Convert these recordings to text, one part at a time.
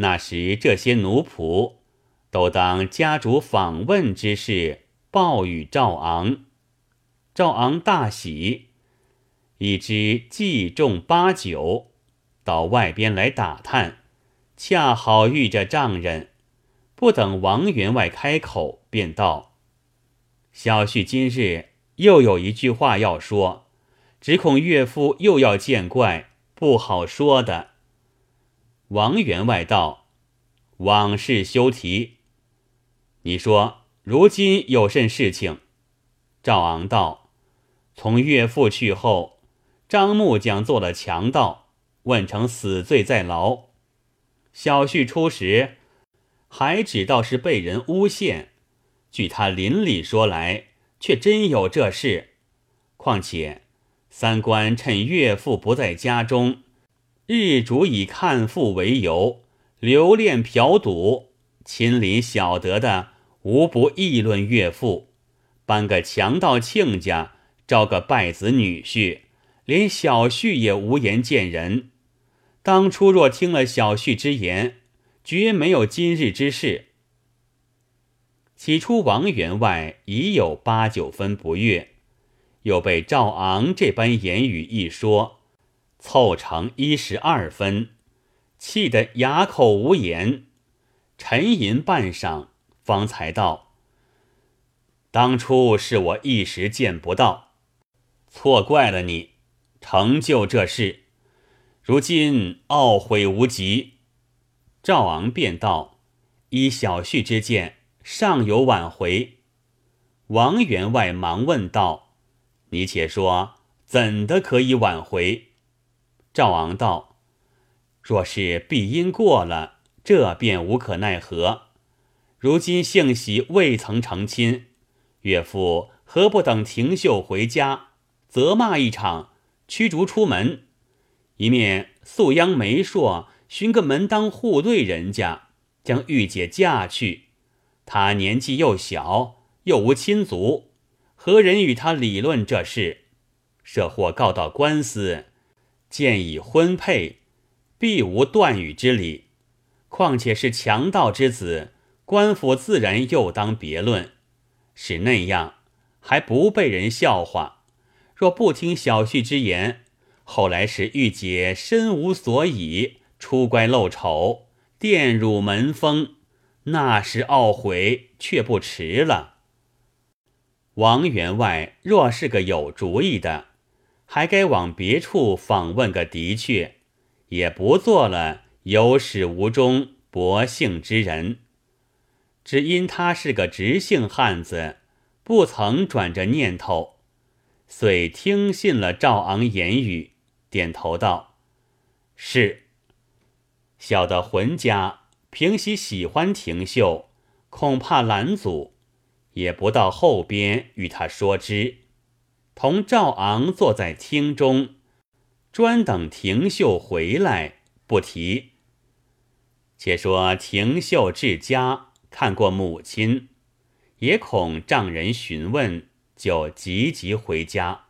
那时这些奴仆都当家主访问之事报与赵昂。赵昂大喜，已知计中八九，到外边来打探，恰好遇着丈人，不等王员外开口，便道：“小婿今日又有一句话要说，只恐岳父又要见怪，不好说的。”王员外道：“往事休提。你说如今有甚事情？”赵昂道。从岳父去后，张木匠做了强盗，问成死罪在牢。小婿出时，还只道是被人诬陷。据他邻里说来，却真有这事。况且三官趁岳父不在家中，日主以看父为由，留恋嫖赌，亲邻晓得的，无不议论岳父，搬个强盗亲家。招个败子女婿，连小婿也无颜见人。当初若听了小婿之言，绝没有今日之事。起初王员外已有八九分不悦，又被赵昂这般言语一说，凑成一十二分，气得哑口无言。沉吟半晌，方才道：“当初是我一时见不到。”错怪了你，成就这事，如今懊悔无及。赵昂便道：“依小婿之见，尚有挽回。”王员外忙问道：“你且说，怎的可以挽回？”赵昂道：“若是必因过了，这便无可奈何。如今幸喜未曾成亲，岳父何不等廷秀回家？”责骂一场，驱逐出门，一面素央媒妁寻个门当户对人家，将玉姐嫁去。他年纪又小，又无亲族，何人与他理论这事？设或告到官司，见已婚配，必无断语之理。况且是强盗之子，官府自然又当别论。是那样，还不被人笑话。若不听小婿之言，后来使玉姐身无所倚，出乖露丑，玷辱门风，那时懊悔却不迟了。王员外若是个有主意的，还该往别处访问个的确，也不做了有始无终薄幸之人。只因他是个直性汉子，不曾转着念头。遂听信了赵昂言语，点头道：“是。”小的浑家平喜喜欢廷秀，恐怕拦阻，也不到后边与他说之。同赵昂坐在厅中，专等廷秀回来，不提。且说廷秀至家看过母亲，也恐丈人询问。就急急回家，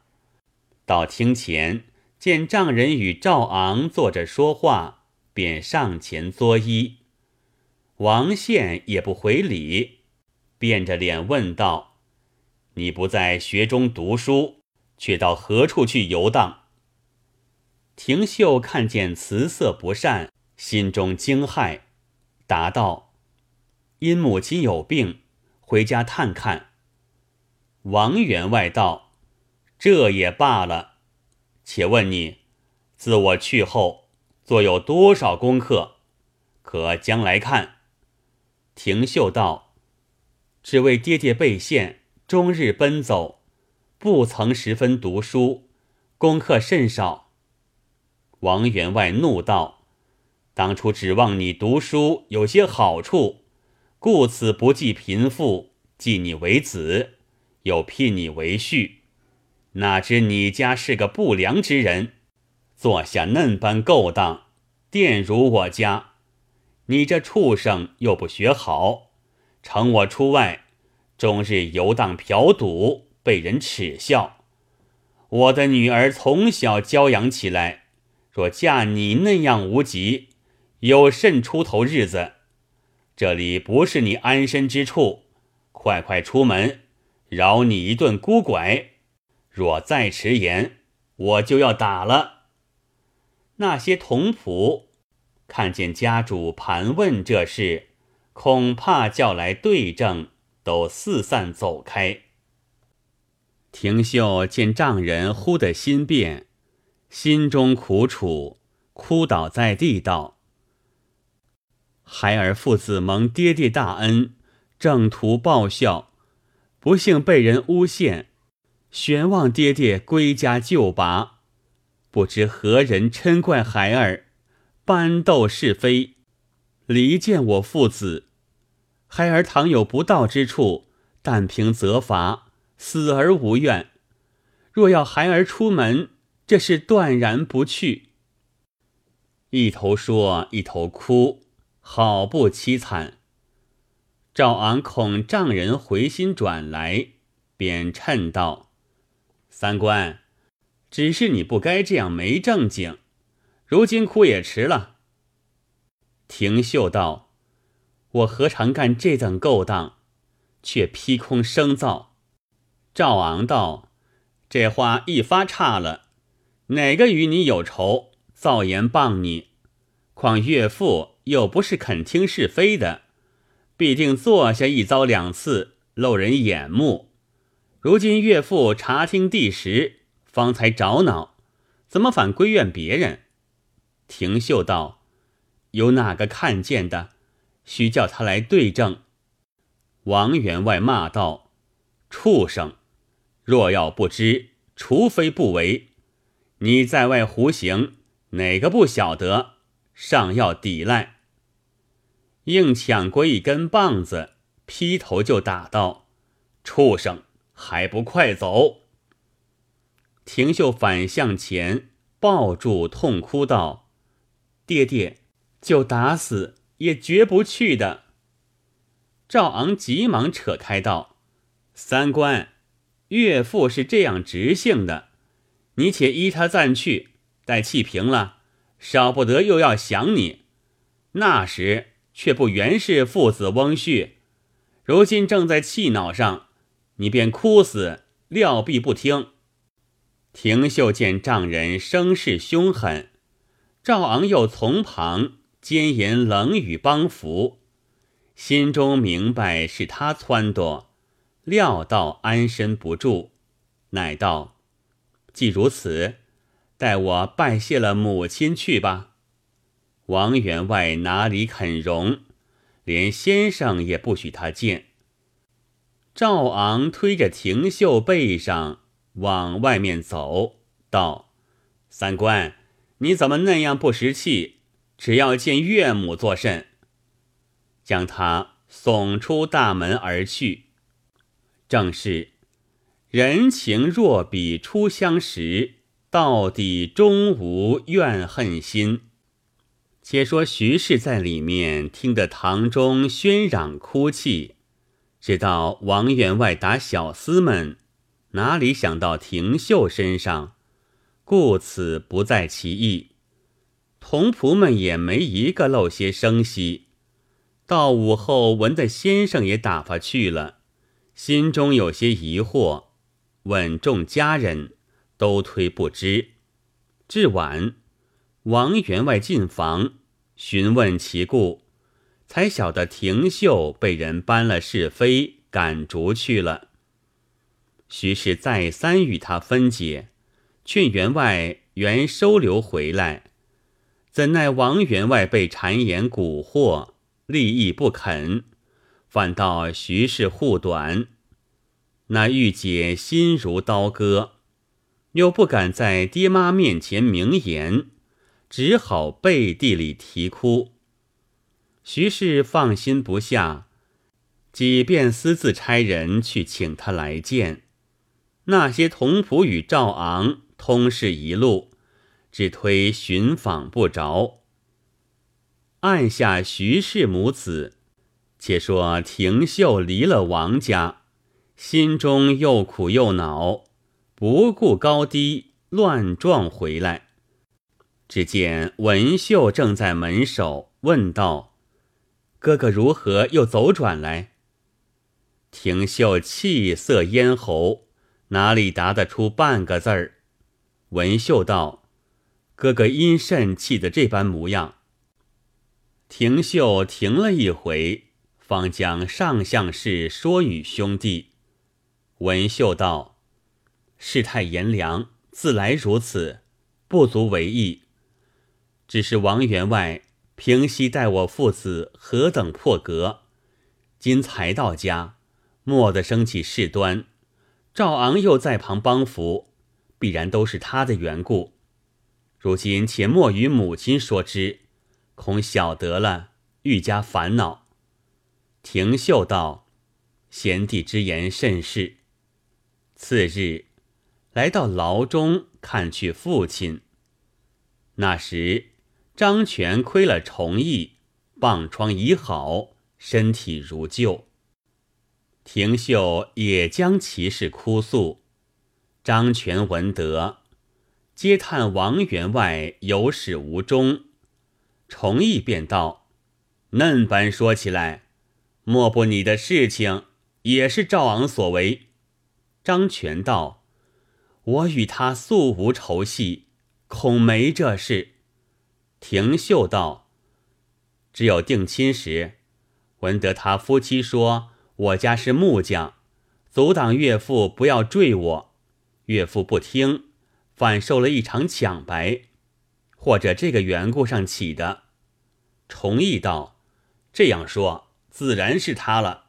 到厅前见丈人与赵昂坐着说话，便上前作揖。王宪也不回礼，变着脸问道：“你不在学中读书，却到何处去游荡？”廷秀看见辞色不善，心中惊骇，答道：“因母亲有病，回家探看。”王员外道：“这也罢了，且问你，自我去后，做有多少功课？可将来看。”廷秀道：“只为爹爹备陷，终日奔走，不曾十分读书，功课甚少。”王员外怒道：“当初指望你读书有些好处，故此不计贫富，记你为子。”又聘你为婿，哪知你家是个不良之人，做下嫩般勾当，玷辱我家。你这畜生又不学好，乘我出外，终日游荡嫖赌，被人耻笑。我的女儿从小娇养起来，若嫁你那样无极，有甚出头日子？这里不是你安身之处，快快出门，饶你一顿孤拐。若再迟延，我就要打了。那些童仆看见家主盘问这事，恐怕叫来对证，都四散走开。廷秀见丈人忽的心变，心中苦楚，哭倒在地道：“孩儿父子蒙爹爹大恩，正图报效，不幸被人诬陷。”悬望爹爹归家救拔，不知何人嗔怪孩儿，搬斗是非，离间我父子。孩儿倘有不道之处，但凭责罚，死而无怨。若要孩儿出门，这是断然不去。一头说，一头哭，好不凄惨。赵昂恐丈人回心转来，便嗔道。三官，只是你不该这样没正经，如今哭也迟了。廷秀道：“我何尝干这等勾当，却劈空生造。”赵昂道：“这话一发差了，哪个与你有仇，造言谤你？况岳父又不是肯听是非的，必定坐下一遭两次，漏人眼目。”如今岳父查听第时，方才着恼，怎么反归怨别人？廷秀道：“有哪个看见的？须叫他来对证。”王员外骂道：“畜生！若要不知，除非不为。你在外胡行，哪个不晓得？尚要抵赖？”硬抢过一根棒子，劈头就打道：“畜生！”还不快走！廷秀反向前抱住，痛哭道：“爹爹，就打死也绝不去的。”赵昂急忙扯开道：“三官，岳父是这样直性的，你且依他暂去，待气平了，少不得又要想你。那时却不原是父子翁婿，如今正在气恼上。”你便哭死，料必不听。廷秀见丈人声势凶狠，赵昂又从旁奸言冷语帮扶，心中明白是他撺掇，料到安身不住，乃道：“既如此，待我拜谢了母亲去吧。”王员外哪里肯容，连先生也不许他见。赵昂推着廷秀背上往外面走，道：“三官，你怎么那样不识气？只要见岳母作甚？”将他送出大门而去。正是人情若比初相识，到底终无怨恨心。且说徐氏在里面听得堂中喧嚷哭泣。直到王员外打小厮们，哪里想到廷秀身上，故此不在其意。童仆们也没一个露些声息。到午后，闻得先生也打发去了，心中有些疑惑，问众家人，都推不知。至晚，王员外进房询问其故。才晓得廷秀被人搬了是非，赶逐去了。徐氏再三与他分解，劝员外原收留回来，怎奈王员外被谗言蛊惑，立意不肯，反倒徐氏护短。那玉姐心如刀割，又不敢在爹妈面前明言，只好背地里啼哭。徐氏放心不下，即便私自差人去请他来见。那些童仆与赵昂通事一路，只推寻访不着。按下徐氏母子，且说廷秀离了王家，心中又苦又恼，不顾高低，乱撞回来。只见文秀正在门首，问道：“哥哥如何又走转来？”廷秀气色咽喉，哪里答得出半个字儿？文秀道：“哥哥因甚气得这般模样？”廷秀停了一回，方将上相事说与兄弟。文秀道：“世态炎凉，自来如此，不足为意。只是王员外平息待我父子何等破格，今才到家，莫得生起事端，赵昂又在旁帮扶，必然都是他的缘故。如今且莫与母亲说之。”恐晓得了，愈加烦恼。廷秀道：“贤弟之言甚是。”次日，来到牢中看去父亲。那时张全亏了重义，棒疮已好，身体如旧。廷秀也将其事哭诉。张全闻得，嗟叹王员外有始无终。重义便道：“嫩般说起来，莫不你的事情也是赵昂所为？”张全道：“我与他素无仇隙，恐没这事。”廷秀道：“只有定亲时，闻得他夫妻说我家是木匠，阻挡岳父不要坠我，岳父不听，反受了一场抢白。”或者这个缘故上起的，崇义道：“这样说，自然是他了。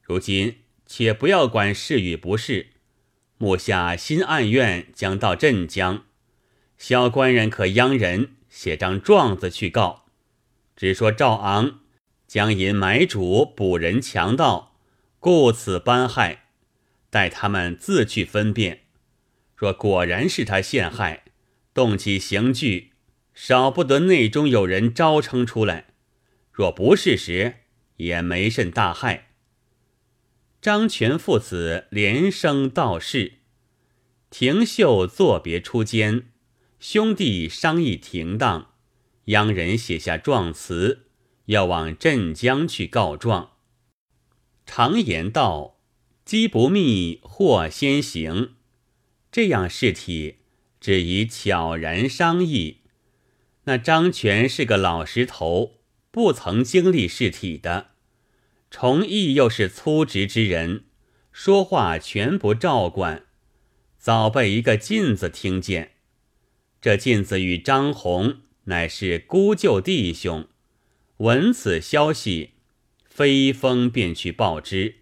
如今且不要管是与不是，目下新案院将到镇江，小官人可央人写张状子去告，只说赵昂将因买主捕人强盗，故此班害，待他们自去分辨。若果然是他陷害，动起刑具。”少不得内中有人招称出来，若不是时，也没甚大害。张全父子连声道是。廷秀作别出监，兄弟商议停当，央人写下状词，要往镇江去告状。常言道：“机不密，祸先行。”这样事体，只宜悄然商议。那张全是个老实头，不曾经历事体的；崇义又是粗直之人，说话全不照管，早被一个镜子听见。这镜子与张宏乃是姑舅弟兄，闻此消息，飞风便去报之。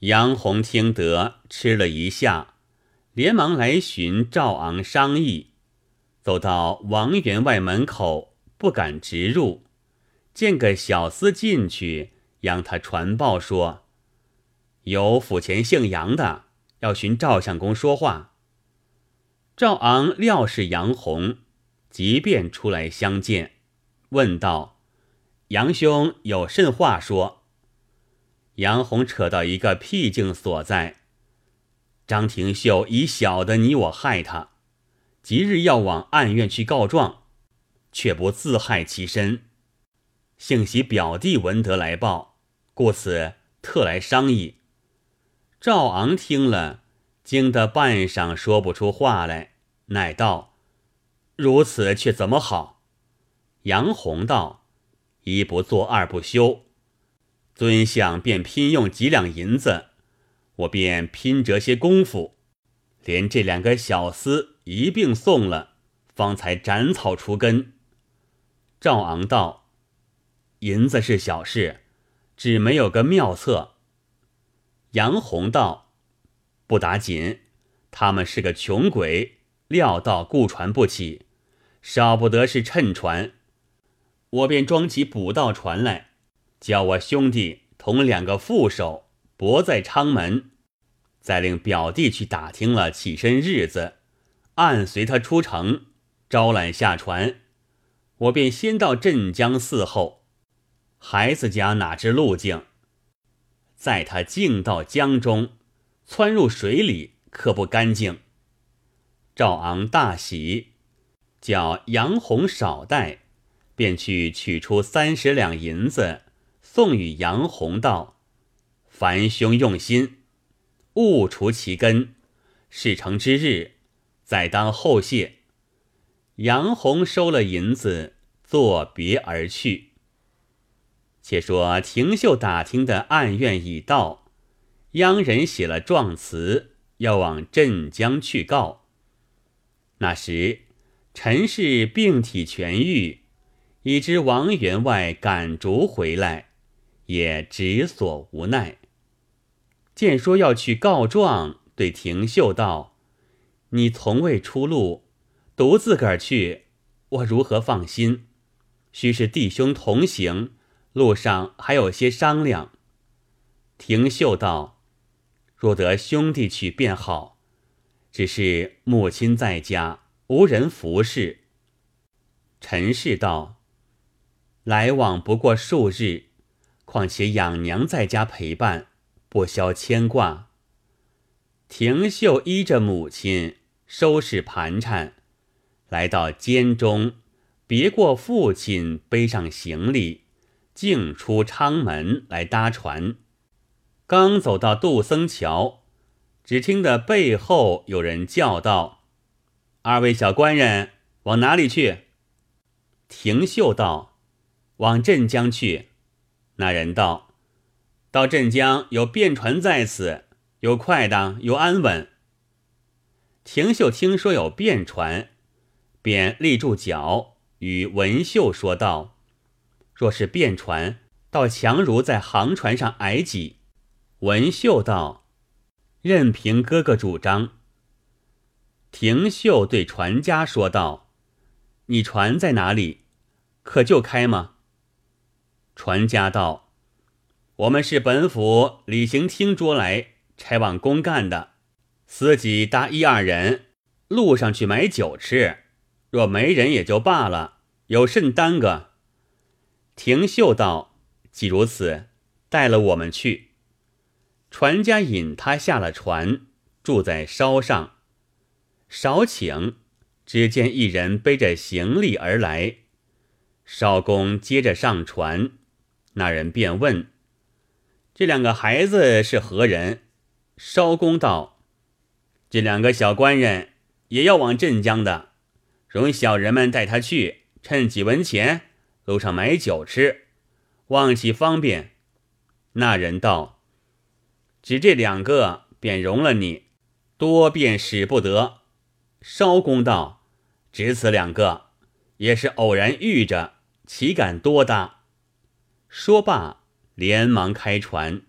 杨红听得，吃了一下，连忙来寻赵昂商议。走到王员外门口，不敢直入，见个小厮进去，让他传报说：“有府前姓杨的要寻赵相公说话。”赵昂料是杨洪，即便出来相见，问道：“杨兄有甚话说？”杨洪扯到一个僻静所在，张廷秀已晓得你我害他。即日要往案院去告状，却不自害其身。幸喜表弟闻得来报，故此特来商议。赵昂听了，惊得半晌说不出话来，乃道：“如此却怎么好？”杨洪道：“一不做二不休，尊相便拼用几两银子，我便拼折些功夫，连这两个小厮。”一并送了，方才斩草除根。赵昂道：“银子是小事，只没有个妙策。”杨洪道：“不打紧，他们是个穷鬼，料到雇船不起，少不得是趁船。我便装起捕盗船来，叫我兄弟同两个副手泊在昌门，再令表弟去打听了起身日子。”暗随他出城，招揽下船，我便先到镇江伺候。孩子家哪知路径，在他径到江中，窜入水里，可不干净。赵昂大喜，叫杨洪少带，便去取出三十两银子，送与杨洪道：“凡兄用心，勿除其根。事成之日，再当后谢。”杨洪收了银子，作别而去。且说廷秀打听的案院已到，央人写了状词，要往镇江去告。那时陈氏病体痊愈，已知王员外赶逐回来，也只所无奈。见说要去告状，对廷秀道：“你从未出路，独自个儿去，我如何放心？须是弟兄同行。”路上还有些商量。廷秀道：“若得兄弟去便好，只是母亲在家，无人服侍。”陈氏道：“来往不过数日，况且养娘在家陪伴，不消牵挂。”廷秀依着母亲收拾盘缠，来到监中，别过父亲，背上行李。径出昌门来搭船，刚走到杜僧桥，只听得背后有人叫道：“二位小官人，往哪里去？”廷秀道：“往镇江去。”那人道：“到镇江有便船在此，有快当，有安稳。”廷秀听说有便船，便立住脚，与文秀说道。若是便船，倒强如在航船上挨挤。文秀道：“任凭哥哥主张。”廷秀对船家说道：“你船在哪里？可就开吗？”船家道：“我们是本府礼行厅捉来差往公干的，司机搭一二人，路上去买酒吃。若没人也就罢了，有甚耽搁？”廷秀道：“既如此，带了我们去。”船家引他下了船，住在梢上。少顷，只见一人背着行李而来。少公接着上船，那人便问：“这两个孩子是何人？”少公道：“这两个小官人也要往镇江的，容小人们带他去，趁几文钱。”路上买酒吃，望其方便。那人道：“只这两个，便容了你，多便使不得。”烧公道：“只此两个，也是偶然遇着，岂敢多搭？”说罢，连忙开船。